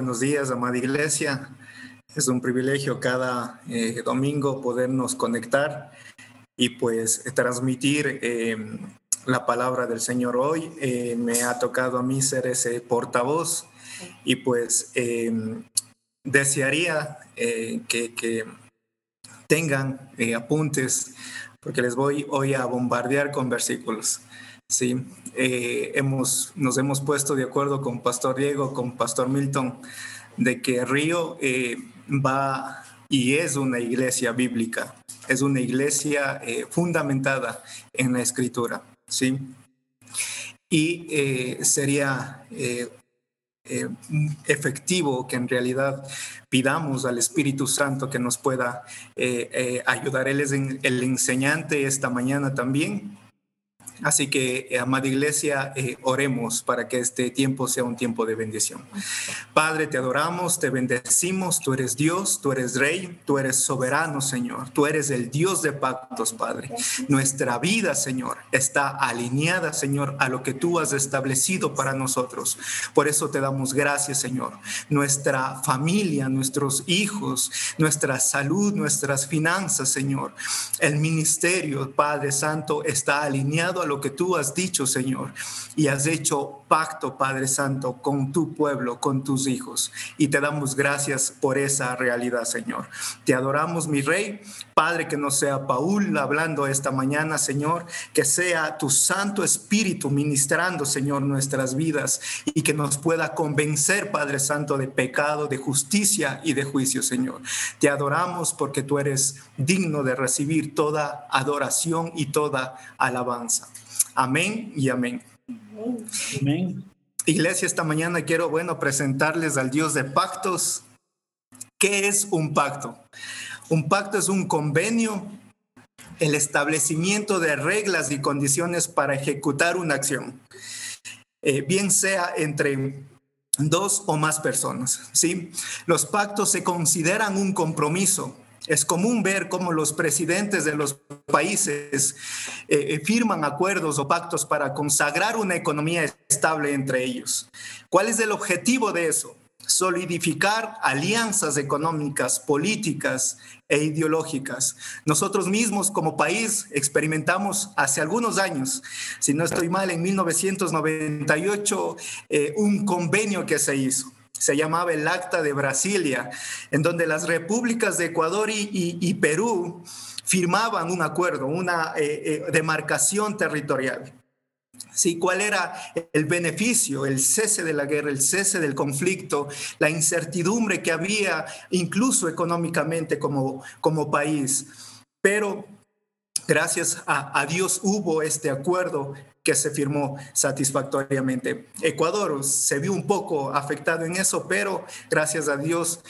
buenos días, amada iglesia. Es un privilegio cada eh, domingo podernos conectar y pues transmitir eh, la palabra del Señor hoy. Eh, me ha tocado a mí ser ese portavoz y pues desearía que, que, tengan apuntes porque les voy hoy a bombardear con versículos. Sí, eh, hemos, nos hemos puesto de acuerdo con Pastor Diego, con Pastor Milton, de que Río eh, va y es una iglesia bíblica, es una iglesia eh, fundamentada en la escritura, ¿sí? Y sería efectivo que en realidad pidamos al Espíritu Santo que nos pueda ayudar. Él es el enseñante esta mañana también Así que, eh, amada iglesia, eh, oremos para que este tiempo sea un tiempo de bendición. Padre, te adoramos, te bendecimos, tú eres Dios, tú eres Rey, tú eres soberano, Señor, tú eres el Dios de pactos, Padre. Nuestra vida, Señor, está alineada, Señor, a lo que tú has establecido para nosotros. Por eso te damos gracias, Señor. Nuestra familia, nuestros hijos, nuestra salud, nuestras finanzas, Señor, el ministerio, Padre Santo, está alineado a lo que tú has dicho, Señor, y has hecho pacto, Padre Santo, con tu pueblo, con tus hijos. Y te damos gracias por esa realidad, Señor. Te adoramos, mi Rey. Padre, que no sea Paul hablando esta mañana, Señor, que sea tu Santo Espíritu ministrando, Señor, nuestras vidas y que nos pueda convencer, Padre Santo, de pecado, de justicia y de juicio, Señor. Te adoramos porque tú eres digno de recibir toda adoración y toda alabanza. Amén y amén. Amén. Iglesia, esta mañana quiero, bueno, presentarles al Dios de pactos. ¿Qué es un pacto? Un pacto es un convenio, el establecimiento de reglas y condiciones para ejecutar una acción, eh, bien sea entre dos o más personas. ¿sí? Los pactos se consideran un compromiso es común ver cómo los presidentes de los países eh, eh, firman acuerdos o pactos para consagrar una economía estable entre ellos. ¿Cuál es el objetivo de eso? solidificar alianzas económicas, políticas e ideológicas. Nosotros mismos como país experimentamos hace algunos años, si no estoy mal, en 1998, eh, un convenio que se hizo se llamaba el Acta de Brasilia, en donde las repúblicas de Ecuador y, Perú firmaban un acuerdo, una eh, eh, demarcación territorial. Sí, ¿Cuál era el beneficio, el cese de la guerra, el cese del conflicto, la incertidumbre que había incluso económicamente como, como país? Pero gracias a, Dios hubo este acuerdo que se firmó satisfactoriamente. Ecuador se vio un poco afectado en eso, pero gracias a Dios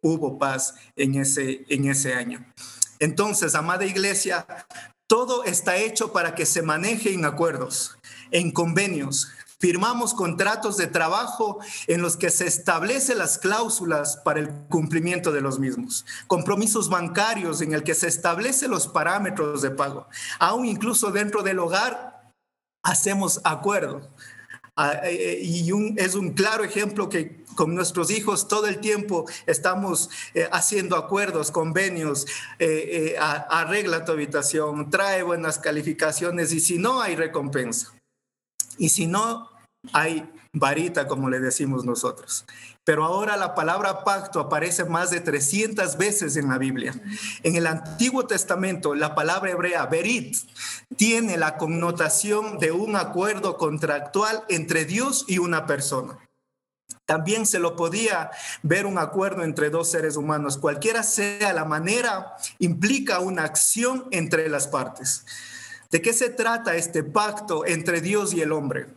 hubo paz en ese, en ese año. Entonces, amada iglesia, todo está hecho para que se maneje en acuerdos, en convenios. Firmamos contratos de trabajo en los que se establecen las cláusulas para el cumplimiento de los mismos. Compromisos bancarios en el que se establecen los parámetros de pago. Aún incluso dentro del hogar hacemos acuerdo. Ah, eh, eh, y es un claro ejemplo que con nuestros hijos todo el tiempo estamos eh, haciendo acuerdos, convenios, arregla tu habitación, trae buenas calificaciones y si no hay recompensa. Y si no hay varita, como le decimos nosotros. Pero ahora la palabra pacto aparece más de 300 veces en la Biblia. En el Antiguo Testamento, la palabra hebrea berit tiene la connotación de un acuerdo contractual entre Dios y una persona. También se lo podía ver un acuerdo entre dos seres humanos. Cualquiera sea la manera, implica una acción entre las partes. ¿De qué se trata este pacto entre Dios y el hombre?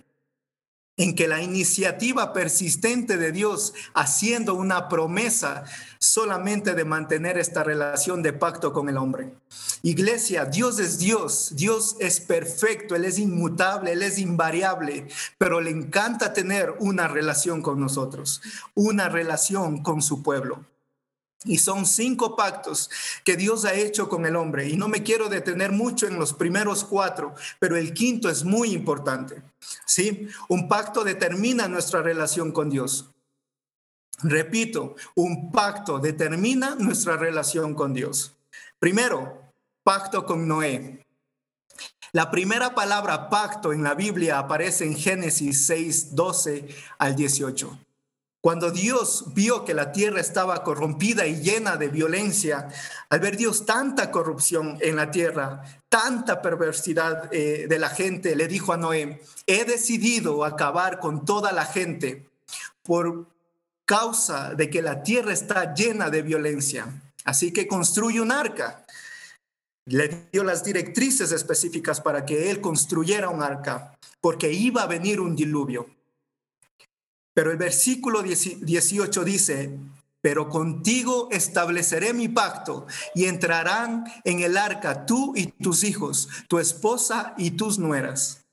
En que la iniciativa persistente de Dios haciendo una promesa solamente de mantener esta relación de pacto con el hombre. Iglesia, Dios es Dios, Dios es perfecto, Él es inmutable, Él es invariable, pero le encanta tener una relación con nosotros, una relación con su pueblo. Y son cinco pactos que Dios ha hecho con el hombre. Y no me quiero detener mucho en los primeros cuatro, pero el quinto es muy importante. ¿sí? Un pacto determina nuestra relación con Dios. Repito, un pacto determina nuestra relación con Dios. Primero, pacto con Noé. La primera palabra pacto en la Biblia aparece en Génesis 6, 12 al 18. Cuando Dios vio que la tierra estaba corrompida y llena de violencia, al ver Dios tanta corrupción en la tierra, tanta perversidad eh, de la gente, le dijo a Noé, he decidido acabar con toda la gente por causa de que la tierra está llena de violencia. Así que construye un arca. Le dio las directrices específicas para que él construyera un arca, porque iba a venir un diluvio. Pero el versículo 18 dice, pero contigo estableceré mi pacto y entrarán en el arca tú y tus hijos, tu esposa y tus nueras.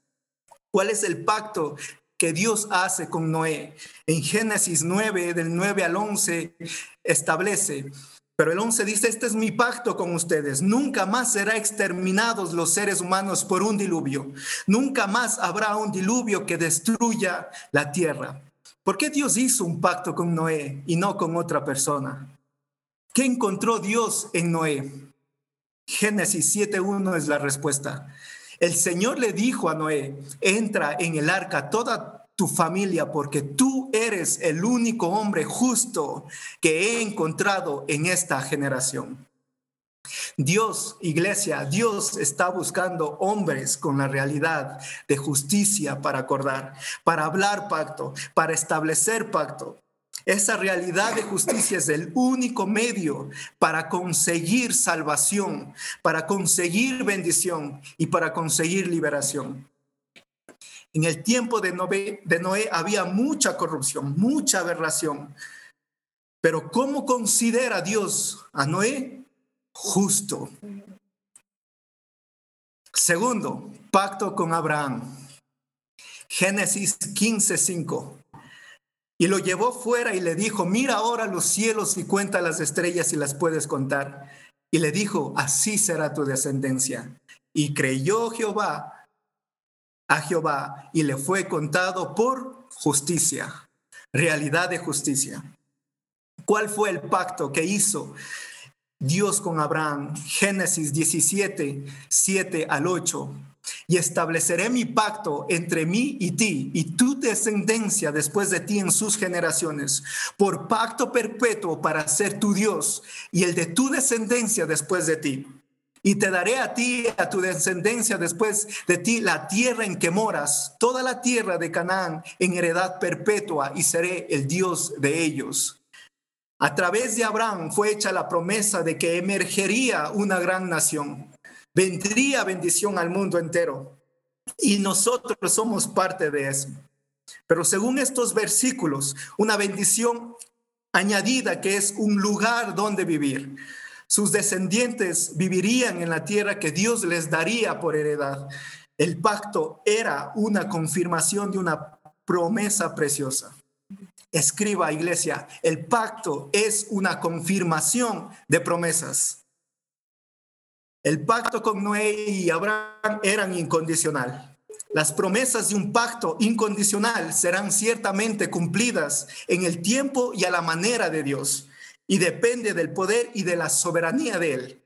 ¿Cuál es el pacto que Dios hace con Noé? En Génesis 9, del 9 al 11, establece, pero el 11 dice, este es mi pacto con ustedes. Nunca más será exterminados los seres humanos por un diluvio. Nunca más habrá un diluvio que destruya la tierra. ¿Por qué Dios hizo un pacto con Noé y no con otra persona? ¿Qué encontró Dios en Noé? Génesis 7.1 es la respuesta. El Señor le dijo a Noé, entra en el arca toda tu familia porque tú eres el único hombre justo que he encontrado en esta generación. Dios, iglesia, Dios está buscando hombres con la realidad de justicia para acordar, para hablar pacto, para establecer pacto. Esa realidad de justicia es el único medio para conseguir salvación, para conseguir bendición y para conseguir liberación. En el tiempo de Noé, había mucha corrupción, mucha aberración. Pero ¿cómo considera Dios a Noé? Justo. Segundo, pacto con Abraham. Génesis 15:5. Y lo llevó fuera y le dijo, mira ahora los cielos y cuenta las estrellas y las puedes contar. Y le dijo, así será tu descendencia. Y creyó Jehová a Jehová y le fue contado por justicia, realidad de justicia. ¿Cuál fue el pacto que hizo Dios con Abraham, Génesis 17, 7 al 8. Y estableceré mi pacto entre mí y ti y tu descendencia después de ti en sus generaciones, por pacto perpetuo para ser tu Dios y el de tu descendencia después de ti. Y te daré a ti, a tu descendencia después de ti, la tierra en que moras, toda la tierra de Canaán en heredad perpetua, y seré el Dios de ellos. A través de Abraham fue hecha la promesa de que emergería una gran nación, vendría bendición al mundo entero. Y nosotros somos parte de eso. Pero según estos versículos, una bendición añadida que es un lugar donde vivir. Sus descendientes vivirían en la tierra que Dios les daría por heredad. El pacto era una confirmación de una promesa preciosa. Escriba, iglesia, el pacto es una confirmación de promesas. El pacto con Noé y Abraham eran incondicional. Las promesas de un pacto incondicional serán ciertamente cumplidas en el tiempo y a la manera de Dios y depende del poder y de la soberanía de Él.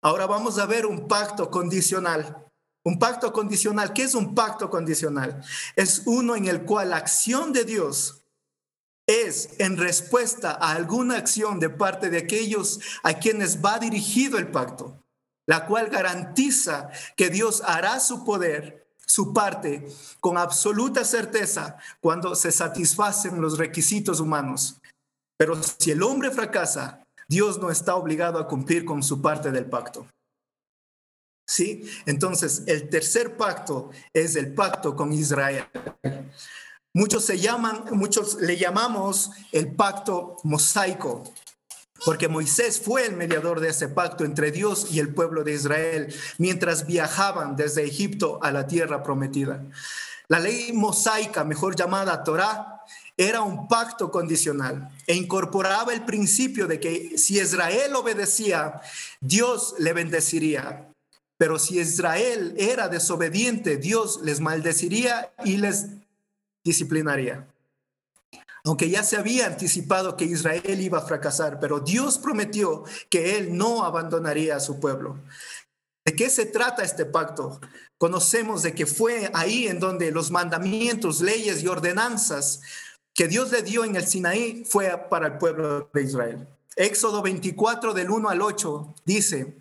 Ahora vamos a ver un pacto condicional. Un pacto condicional, ¿qué es un pacto condicional? Es uno en el cual la acción de Dios es en respuesta a alguna acción de parte de aquellos a quienes va dirigido el pacto, la cual garantiza que Dios hará su poder, su parte, con absoluta certeza cuando se satisfacen los requisitos humanos. Pero si el hombre fracasa, Dios no está obligado a cumplir con su parte del pacto. ¿Sí? Entonces, el tercer pacto es el pacto con Israel. Muchos se llaman, muchos le llamamos el pacto mosaico, porque Moisés fue el mediador de ese pacto entre Dios y el pueblo de Israel mientras viajaban desde Egipto a la tierra prometida. La ley mosaica, mejor llamada Torah, era un pacto condicional e incorporaba el principio de que si Israel obedecía, Dios le bendeciría. Pero si Israel era desobediente, Dios les maldeciría y les disciplinaría. aunque ya se había anticipado que Israel iba a fracasar, pero Dios prometió que Él no abandonaría a su pueblo. ¿De qué se trata este pacto? Conocemos de que fue ahí en donde los mandamientos, leyes y ordenanzas que Dios le dio en el Sinaí fue para el pueblo de Israel. Éxodo 24 del 1 al 8 dice,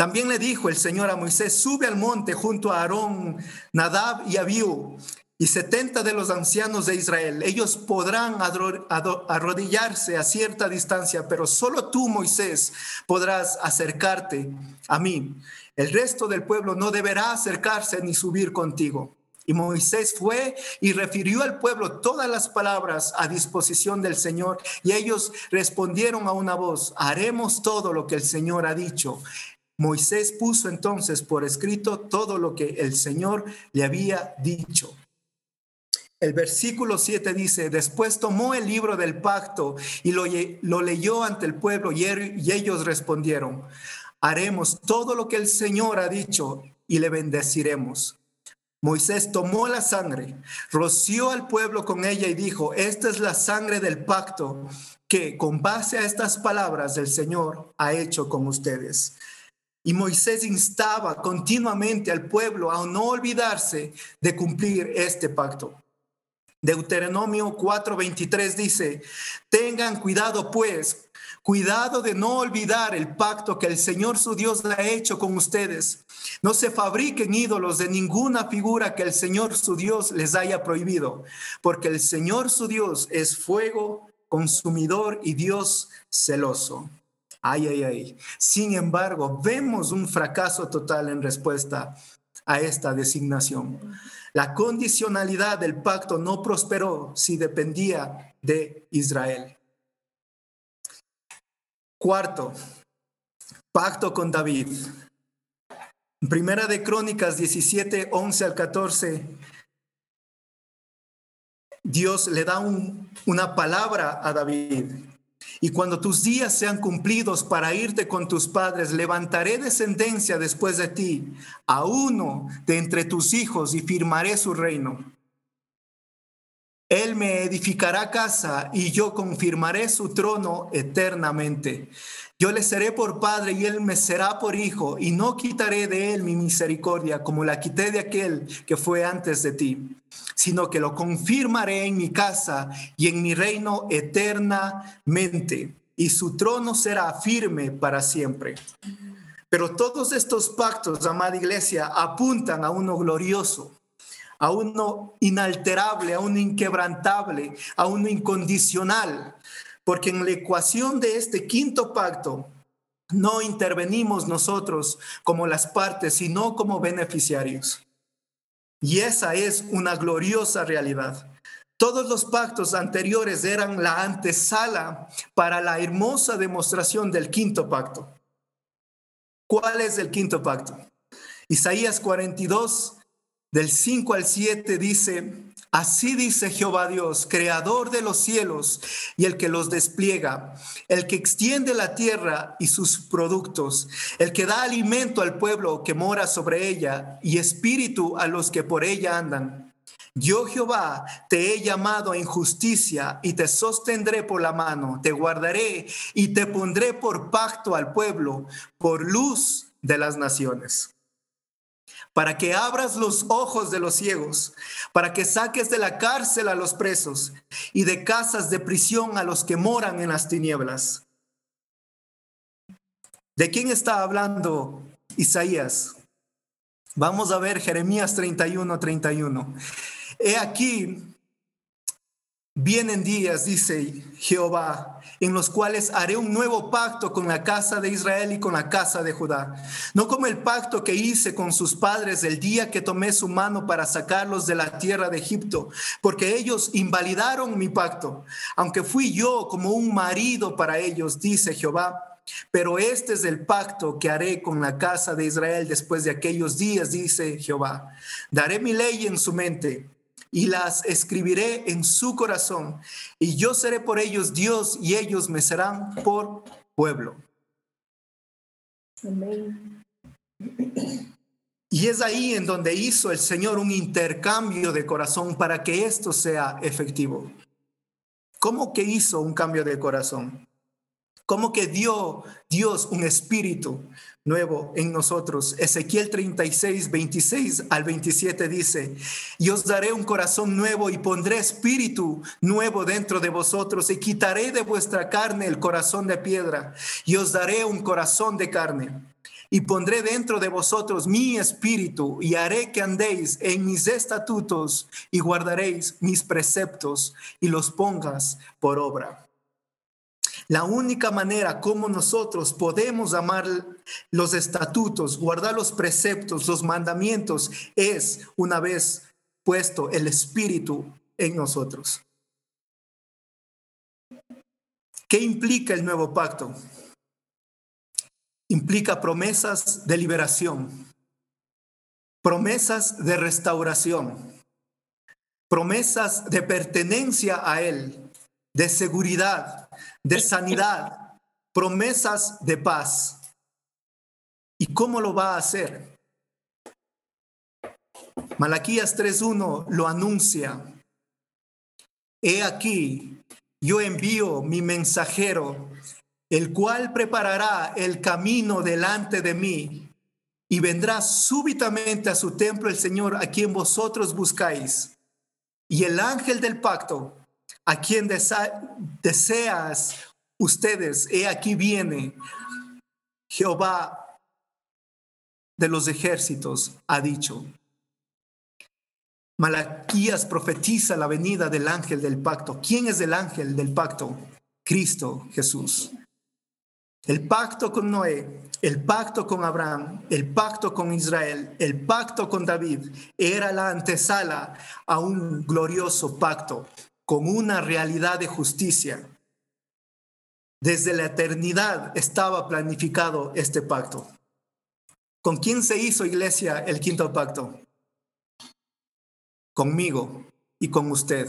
también le dijo el Señor a Moisés, sube al monte junto a Aarón, Nadab y Abiú y setenta de los ancianos de Israel. Ellos podrán arrodillarse a cierta distancia, pero solo tú, Moisés, podrás acercarte a mí. El resto del pueblo no deberá acercarse ni subir contigo. Y Moisés fue y refirió al pueblo todas las palabras a disposición del Señor. Y ellos respondieron a una voz, haremos todo lo que el Señor ha dicho. Moisés puso entonces por escrito todo lo que el Señor le había dicho. El versículo 7 dice, después tomó el libro del pacto y lo, leyó ante el pueblo y, y ellos respondieron, haremos todo lo que el Señor ha dicho y le bendeciremos. Moisés tomó la sangre, roció al pueblo con ella y dijo, esta es la sangre del pacto que con base a estas palabras del Señor ha hecho con ustedes. Y Moisés instaba continuamente al pueblo a no olvidarse de cumplir este pacto. Deuteronomio 4:23 dice, tengan cuidado pues, cuidado de no olvidar el pacto que el Señor su Dios ha hecho con ustedes. No se fabriquen ídolos de ninguna figura que el Señor su Dios les haya prohibido, porque el Señor su Dios es fuego consumidor y Dios celoso. Ay, ay, ay. Sin embargo, vemos un fracaso total en respuesta a esta designación. La condicionalidad del pacto no prosperó si dependía de Israel. Cuarto, pacto con David. Primera de Crónicas 17, 11 al 14, Dios le da una palabra a David y cuando tus días sean cumplidos para irte con tus padres, levantaré descendencia después de ti, a uno de entre tus hijos, y firmaré su reino. Él me edificará casa y yo confirmaré su trono eternamente. Yo le seré por padre y él me será por hijo, y no quitaré de él mi misericordia como la quité de aquel que fue antes de ti, sino que lo confirmaré en mi casa y en mi reino eternamente, y su trono será firme para siempre. Pero todos estos pactos, amada iglesia, apuntan a uno glorioso, a uno inalterable, a uno inquebrantable, a uno incondicional porque en la ecuación de este quinto pacto no intervenimos nosotros como las partes, sino como beneficiarios. Y esa es una gloriosa realidad. Todos los pactos anteriores eran la antesala para la hermosa demostración del quinto pacto. ¿Cuál es el quinto pacto? Isaías 42, del 5 al 7 dice, Así dice Jehová Dios, creador de los cielos y el que los despliega, el que extiende la tierra y sus productos, el que da alimento al pueblo que mora sobre ella y espíritu a los que por ella andan. Yo Jehová te he llamado en justicia y te sostendré por la mano, te guardaré y te pondré por pacto al pueblo, por luz de las naciones para que abras los ojos de los ciegos, para que saques de la cárcel a los presos y de casas de prisión a los que moran en las tinieblas. ¿De quién está hablando Isaías? Vamos a ver Jeremías 31, 31. He aquí, vienen días, dice Jehová, en los cuales haré un nuevo pacto con la casa de Israel y con la casa de Judá. No como el pacto que hice con sus padres el día que tomé su mano para sacarlos de la tierra de Egipto, porque ellos invalidaron mi pacto, aunque fui yo como un marido para ellos, dice Jehová. Pero este es el pacto que haré con la casa de Israel después de aquellos días, dice Jehová. Daré mi ley en su mente y las escribiré en su corazón, y yo seré por ellos Dios, y ellos me serán por pueblo. Y es ahí en donde hizo el Señor un intercambio de corazón para que esto sea efectivo. ¿Cómo que hizo un cambio de corazón? ¿Cómo que dio Dios un espíritu nuevo en nosotros? Ezequiel 36, 26 al 27 dice, y os daré un corazón nuevo y pondré espíritu nuevo dentro de vosotros y quitaré de vuestra carne el corazón de piedra y os daré un corazón de carne y pondré dentro de vosotros mi espíritu y haré que andéis en mis estatutos y guardaréis mis preceptos y los pongas por obra. La única manera como nosotros podemos amar los estatutos, guardar los preceptos, los mandamientos, es una vez puesto el espíritu en nosotros. ¿Qué implica el nuevo pacto? implica promesas de liberación, promesas de restauración, promesas de pertenencia a Él, de seguridad, de sanidad, promesas de paz. ¿Y cómo lo va a hacer? Malaquías 3.1 lo anuncia. He aquí, yo envío mi mensajero el cual preparará el camino delante de mí, y vendrá súbitamente a su templo el Señor a quien vosotros buscáis. Y el ángel del pacto, a quien deseas ustedes, he aquí viene Jehová de los ejércitos, ha dicho. Malaquías profetiza la venida del ángel del pacto. ¿Quién es el ángel del pacto? Cristo Jesús. El pacto con Noé, el pacto con Abraham, el pacto con Israel, el pacto con David era la antesala a un glorioso pacto con una realidad de justicia. Desde la eternidad estaba planificado este pacto. ¿Con quién se hizo iglesia el quinto pacto? Conmigo y con usted.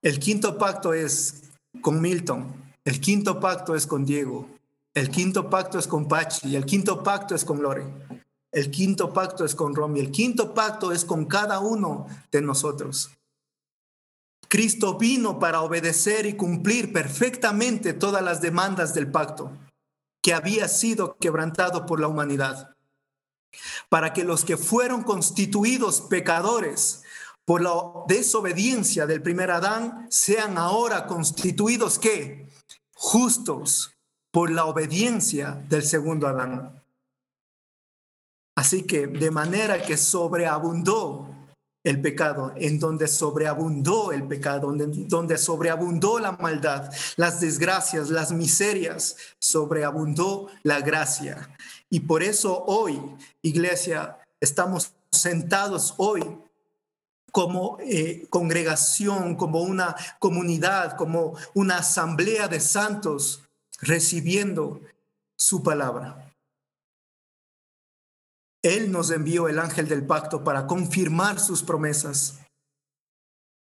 El quinto pacto es con Milton, el quinto pacto es con Diego. El quinto pacto es con Pachi. El quinto pacto es con Lore. El quinto pacto es con Romy. El quinto pacto es con cada uno de nosotros. Cristo vino para obedecer y cumplir perfectamente todas las demandas del pacto que había sido quebrantado por la humanidad. Para que los que fueron constituidos pecadores por la desobediencia del primer Adán sean ahora constituidos ¿qué? justos por la obediencia del segundo Adán. Así que de manera que sobreabundó el pecado, en donde sobreabundó el pecado, donde, donde sobreabundó la maldad, las desgracias, las miserias, sobreabundó la gracia. Y por eso hoy, iglesia, estamos sentados hoy como eh, congregación, como una comunidad, como una asamblea de santos recibiendo su palabra. Él nos envió el ángel del pacto para confirmar sus promesas.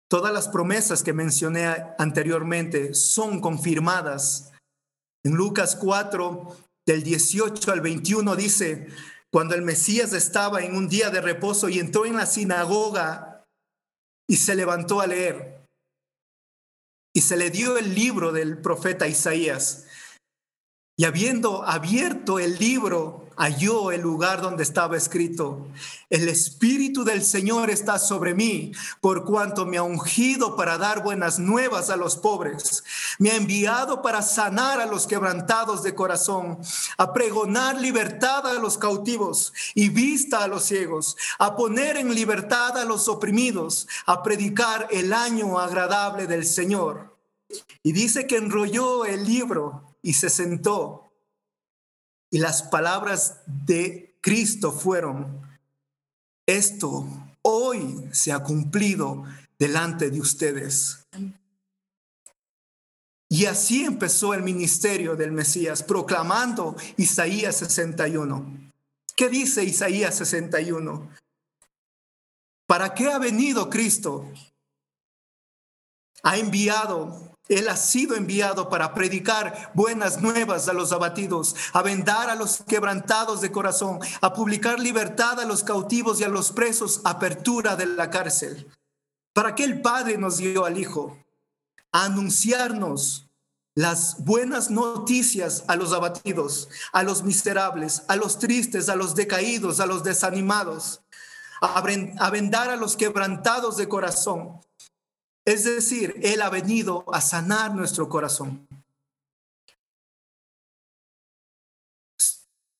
Todas las promesas que mencioné anteriormente son confirmadas. En Lucas 4, del 18 al 21 dice, cuando el Mesías estaba en un día de reposo y entró en la sinagoga y se levantó a leer. Y se le dio el libro del profeta Isaías. Y habiendo abierto el libro, halló el lugar donde estaba escrito, el Espíritu del Señor está sobre mí, por cuanto me ha ungido para dar buenas nuevas a los pobres, me ha enviado para sanar a los quebrantados de corazón, a pregonar libertad a los cautivos y vista a los ciegos, a poner en libertad a los oprimidos, a predicar el año agradable del Señor. Y dice que enrolló el libro y se sentó y las palabras de Cristo fueron, esto hoy se ha cumplido delante de ustedes. Y así empezó el ministerio del Mesías, proclamando Isaías 61. ¿Qué dice Isaías 61? ¿Para qué ha venido Cristo? Ha enviado él ha sido enviado para predicar buenas nuevas a los abatidos, a vendar a los quebrantados de corazón, a publicar libertad a los cautivos y a los presos, apertura de la cárcel. ¿Para qué el Padre nos dio al Hijo? a anunciarnos las buenas noticias a los abatidos, a los miserables, a los tristes, a los decaídos, a los desanimados, a vendar a los quebrantados de corazón. Es decir, Él ha venido a sanar nuestro corazón.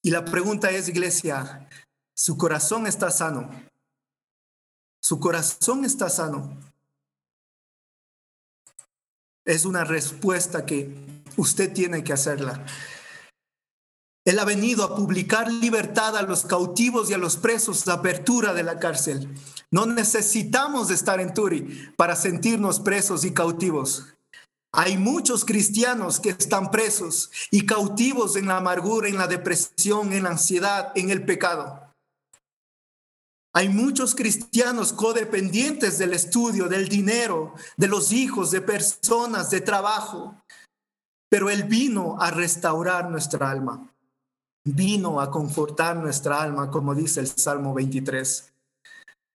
Y la pregunta es, iglesia, ¿su corazón está sano? ¿Su corazón está sano? Es una respuesta que usted tiene que hacerla. Él ha venido a publicar libertad a los cautivos y a los presos, la apertura de la cárcel. No necesitamos estar en Turi para sentirnos presos y cautivos. Hay muchos cristianos que están presos y cautivos en la amargura, en la depresión, en la ansiedad, en el pecado. Hay muchos cristianos codependientes del estudio, del dinero, de los hijos, de personas, de trabajo. Pero Él vino a restaurar nuestra alma. Vino a confortar nuestra alma, como dice el Salmo 23.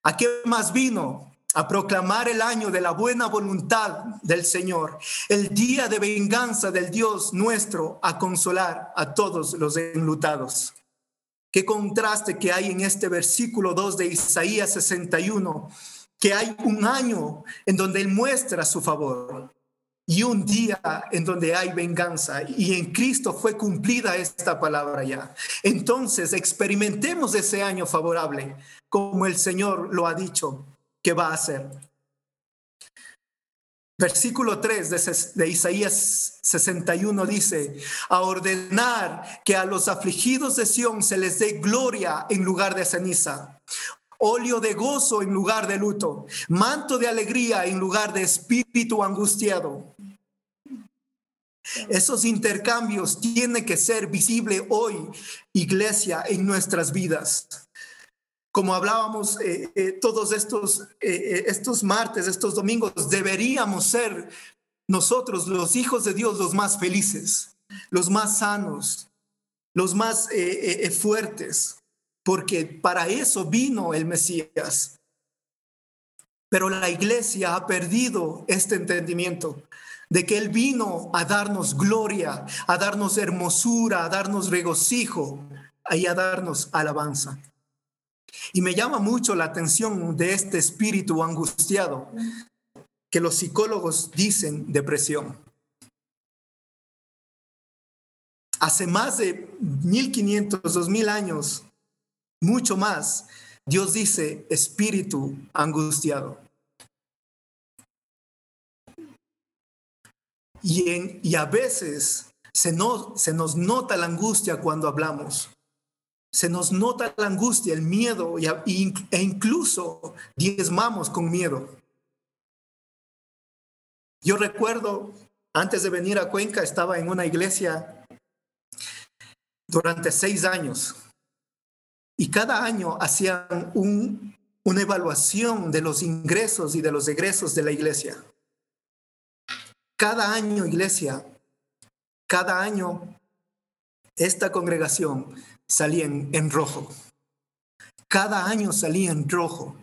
¿A qué más vino? a proclamar el año de la buena voluntad del Señor, el día de venganza del Dios nuestro, a consolar a todos los enlutados. Qué contraste que hay en este versículo 2 de Isaías 61, que hay un año en donde Él muestra su favor y un día en donde hay venganza y en Cristo fue cumplida esta palabra ya. Entonces experimentemos ese año favorable como el Señor lo ha dicho ¿Qué va a hacer. Versículo 3 de, Isaías 61 dice, a ordenar que a los afligidos de Sión se les dé gloria en lugar de ceniza, óleo de gozo en lugar de luto, manto de alegría en lugar de espíritu angustiado. Esos intercambios tienen que ser visibles hoy, iglesia, en nuestras vidas como hablábamos eh, eh, todos estos, eh, estos martes, estos domingos, deberíamos ser nosotros, los hijos de Dios, los más felices, los más sanos, los más fuertes, porque para eso vino el Mesías. Pero la iglesia ha perdido este entendimiento de que Él vino a darnos gloria, a darnos hermosura, a darnos regocijo y a darnos alabanza. Y me llama mucho la atención de este espíritu angustiado que los psicólogos dicen depresión. Hace más de 1500, 2000 años, mucho más, Dios dice espíritu angustiado. Y, y a veces se, se nos nota la angustia cuando hablamos se nos nota la angustia, el miedo e incluso diezmamos con miedo. Yo recuerdo, antes de venir a Cuenca, estaba en una iglesia durante seis años y cada año hacían una evaluación de los ingresos y de los egresos de la iglesia. Cada año, iglesia, cada año, esta congregación salían en rojo. Cada año salía en rojo.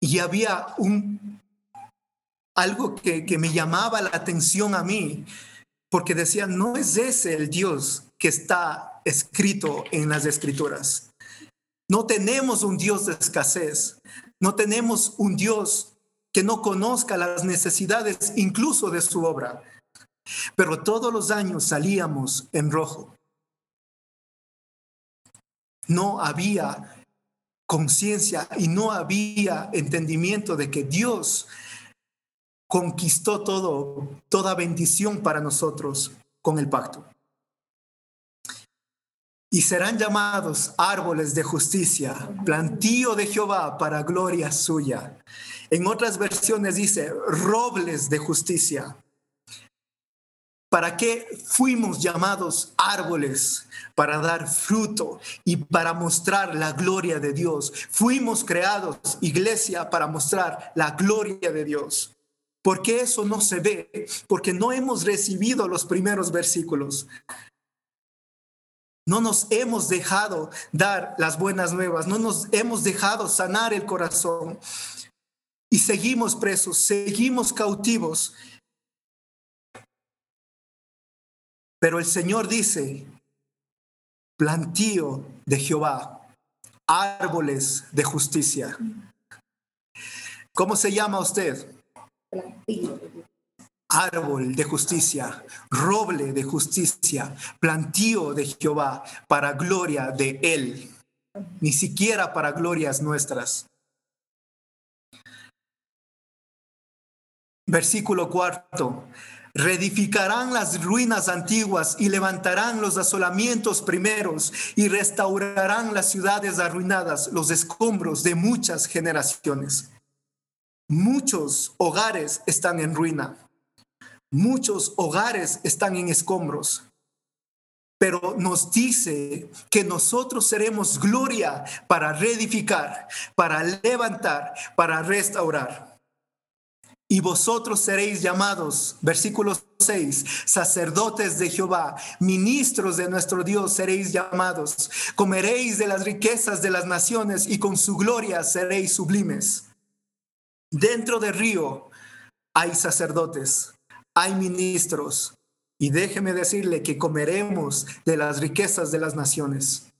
Y había un, algo que, que me llamaba la atención a mí, porque decía, no es ese el Dios que está escrito en las escrituras. No tenemos un Dios de escasez, no tenemos un Dios que no conozca las necesidades incluso de su obra. Pero todos los años salíamos en rojo no había conciencia y no había entendimiento de que Dios conquistó todo, toda bendición para nosotros con el pacto. Y serán llamados árboles de justicia, plantío de Jehová para gloria suya. En otras versiones dice robles de justicia. ¿Para qué fuimos llamados árboles? Para dar fruto y para mostrar la gloria de Dios. Fuimos creados, iglesia, para mostrar la gloria de Dios. ¿Por qué eso no se ve? Porque no hemos recibido los primeros versículos. No nos hemos dejado dar las buenas nuevas, no nos hemos dejado sanar el corazón. y seguimos presos, seguimos cautivos. Pero el Señor dice, plantío de Jehová, árboles de justicia. ¿Cómo se llama usted? Árbol de justicia, roble de justicia, plantío de Jehová para gloria de Él, ni siquiera para glorias nuestras. Versículo cuarto. Reedificarán las ruinas antiguas y levantarán los asolamientos primeros y restaurarán las ciudades arruinadas, los escombros de muchas generaciones. Muchos hogares están en ruina, muchos hogares están en escombros, pero nos dice que nosotros seremos gloria para reedificar, para levantar, para restaurar. Y vosotros seréis llamados, versículo 6, sacerdotes de Jehová, ministros de nuestro Dios seréis llamados. Comeréis de las riquezas de las naciones y con su gloria seréis sublimes. Dentro del río hay sacerdotes, hay ministros. Y déjeme decirle que comeremos de las riquezas de las naciones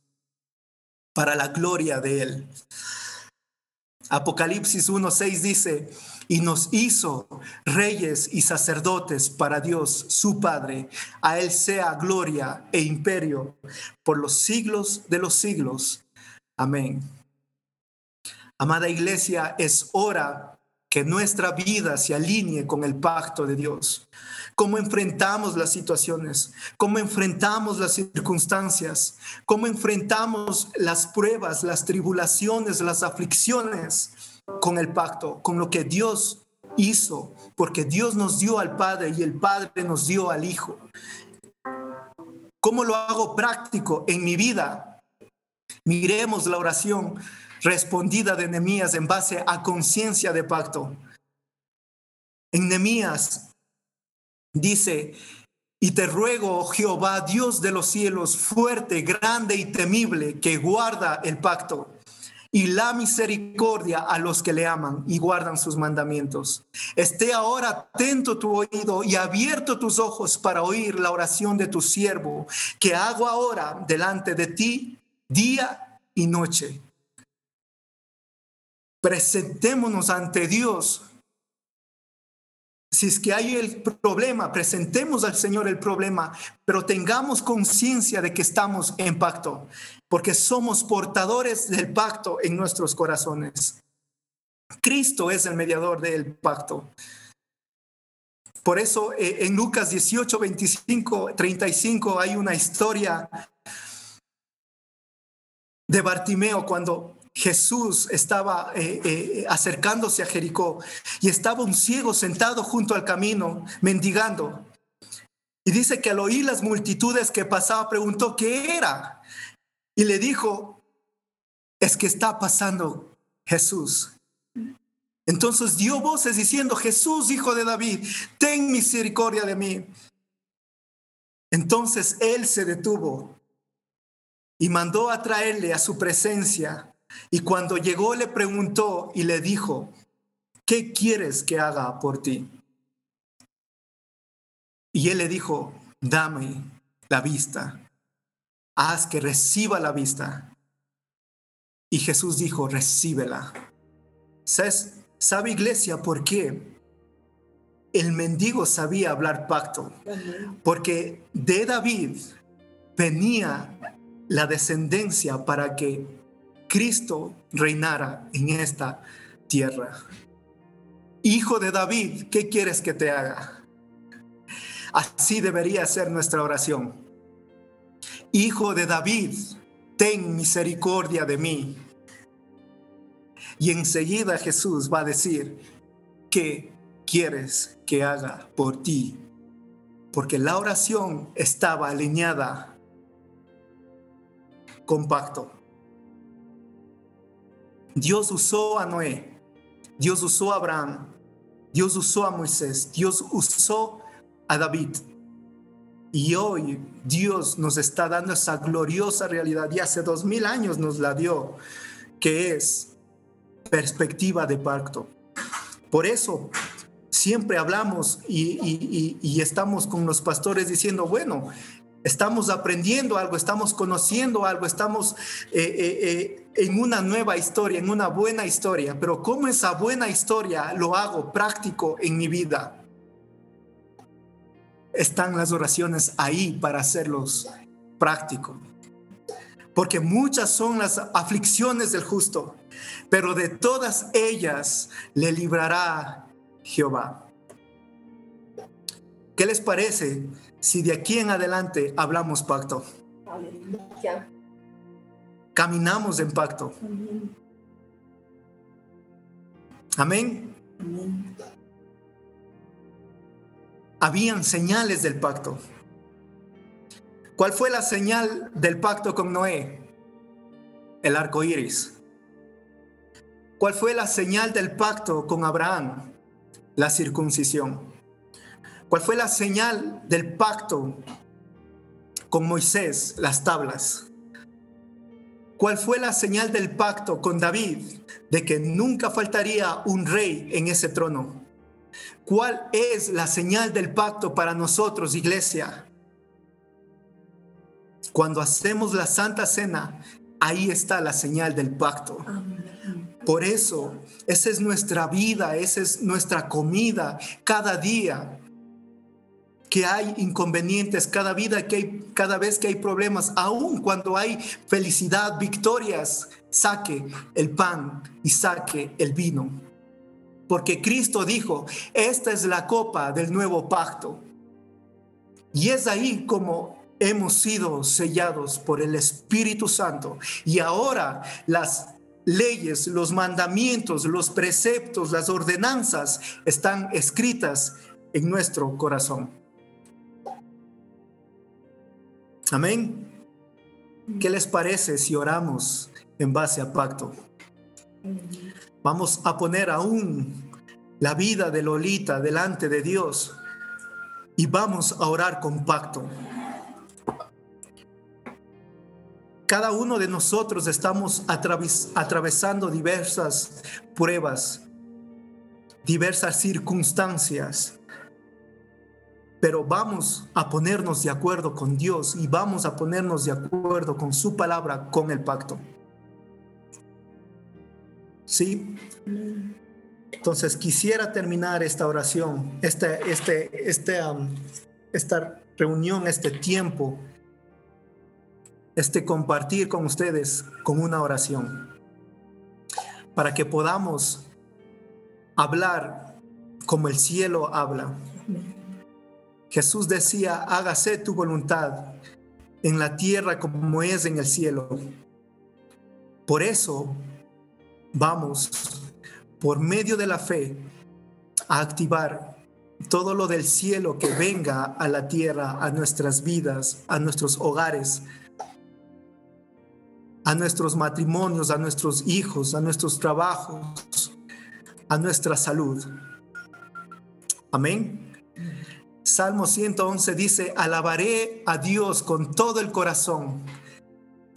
para la gloria de Él. Apocalipsis 1.6 dice, y nos hizo reyes y sacerdotes para Dios, su Padre. A Él sea gloria e imperio por los siglos de los siglos. Amén. Amada iglesia, es hora que nuestra vida se alinee con el pacto de Dios. Cómo enfrentamos las situaciones, cómo enfrentamos las circunstancias, cómo enfrentamos las pruebas, las tribulaciones, las aflicciones con el pacto, con lo que Dios hizo, porque Dios nos dio al Padre y el Padre nos dio al Hijo. ¿Cómo lo hago práctico en mi vida? Miremos la oración respondida de Nehemías en base a conciencia de pacto. En dice, y te ruego, Jehová, Dios de los cielos, fuerte, grande y temible, que guarda el pacto y la misericordia a los que le aman y guardan sus mandamientos. Esté ahora atento tu oído y abierto tus ojos para oír la oración de tu siervo, que hago ahora delante de ti día y noche. Presentémonos ante Dios si es que hay el problema, presentemos al Señor el problema, pero tengamos conciencia de que estamos en pacto, porque somos portadores del pacto en nuestros corazones. Cristo es el mediador del pacto. Por eso eh, en Lucas 18, 25, 35 hay una historia de Bartimeo cuando Jesús estaba eh, eh, acercándose a Jericó y estaba un ciego sentado junto al camino, mendigando. Y dice que al oír las multitudes que pasaba, preguntó qué era. Y le dijo, es que está pasando Jesús. Entonces dio voces diciendo, Jesús, hijo de David, ten misericordia de mí. Entonces él se detuvo y mandó a traerle a su presencia y cuando llegó le preguntó y le dijo, ¿qué quieres que haga por ti? Y él le dijo, dame la vista, haz que reciba la vista. Y Jesús dijo, recíbela. ¿Sabe iglesia por qué? El mendigo sabía hablar pacto, porque de David venía la descendencia para que Cristo reinara en esta tierra. Hijo de David, ¿qué quieres que te haga? Así debería ser nuestra oración. Hijo de David, ten misericordia de mí. Y enseguida Jesús va a decir, ¿qué quieres que haga por ti? Porque la oración estaba alineada con pacto. Dios usó a Noé, Dios usó a Abraham, Dios usó a Moisés, Dios usó a David. Y hoy Dios nos está dando esa gloriosa realidad y hace dos mil años nos la dio, que es perspectiva de pacto. Por eso siempre hablamos y, estamos con los pastores diciendo, bueno, estamos aprendiendo algo, estamos conociendo algo, estamos eh, eh, eh, en una nueva historia, en una buena historia, pero ¿cómo esa buena historia lo hago práctico en mi vida? Están las oraciones ahí para hacerlos práctico. Porque muchas son las aflicciones del justo, pero de todas ellas le librará Jehová. ¿Qué les parece si de aquí en adelante hablamos pacto? Caminamos en pacto. Amén. Habían señales del pacto. ¿Cuál fue la señal del pacto con Noé? El arco iris. ¿Cuál fue la señal del pacto con Abraham? La circuncisión. ¿Cuál fue la señal del pacto con Moisés? Las tablas. ¿Cuál fue la señal del pacto con David? De que nunca faltaría un rey en ese trono. ¿Cuál es la señal del pacto para nosotros, iglesia? Cuando hacemos la Santa Cena, ahí está la señal del pacto. Por eso, esa es nuestra vida, esa es nuestra comida cada día que hay inconvenientes, cada, vida que hay, cada vez que hay problemas, aun cuando hay felicidad, victorias, saque el pan y saque el vino. Porque Cristo dijo, esta es la copa del nuevo pacto. Y es ahí como hemos sido sellados por el Espíritu Santo. Y ahora las leyes, los mandamientos, los preceptos, las ordenanzas están escritas en nuestro corazón. Amén. ¿Qué les parece si oramos en base a pacto? Vamos a poner aún la vida de Lolita delante de Dios y vamos a orar con pacto. Cada uno de nosotros estamos atravesando diversas pruebas, diversas circunstancias pero vamos a ponernos de acuerdo con Dios y vamos a ponernos de acuerdo con su palabra, con el pacto. ¿Sí? Entonces quisiera terminar esta oración, este, este, este, esta reunión, este tiempo, este compartir con ustedes con una oración, para que podamos hablar como el cielo habla Jesús decía, hágase tu voluntad en la tierra como es en el cielo. Por eso vamos, por medio de la fe, a activar todo lo del cielo que venga a la tierra, a nuestras vidas, a nuestros hogares, a nuestros matrimonios, a nuestros hijos, a nuestros trabajos, a nuestra salud. Amén. Salmo 111 dice, alabaré a Dios con todo el corazón,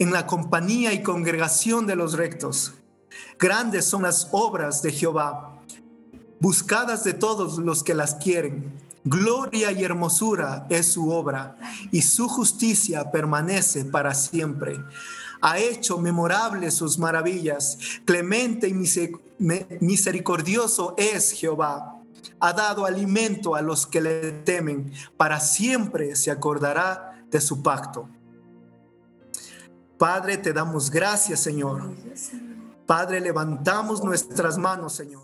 en la compañía y congregación de los rectos. Grandes son las obras de Jehová, buscadas de todos los que las quieren. Gloria y hermosura es su obra, y su justicia permanece para siempre. Ha hecho memorables sus maravillas. Clemente y misericordioso es Jehová ha dado alimento a los que le temen, para siempre se acordará de su pacto. Padre, te damos gracias, Señor. Padre, levantamos nuestras manos, Señor.